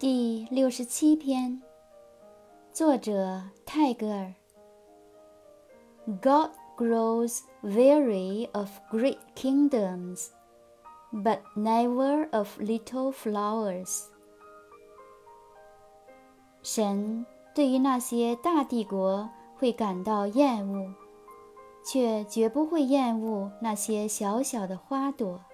第六十七篇作者泰戈尔 god grows weary of great kingdoms but never of little flowers 神对于那些大帝国会感到厌恶却绝不会厌恶那些小小的花朵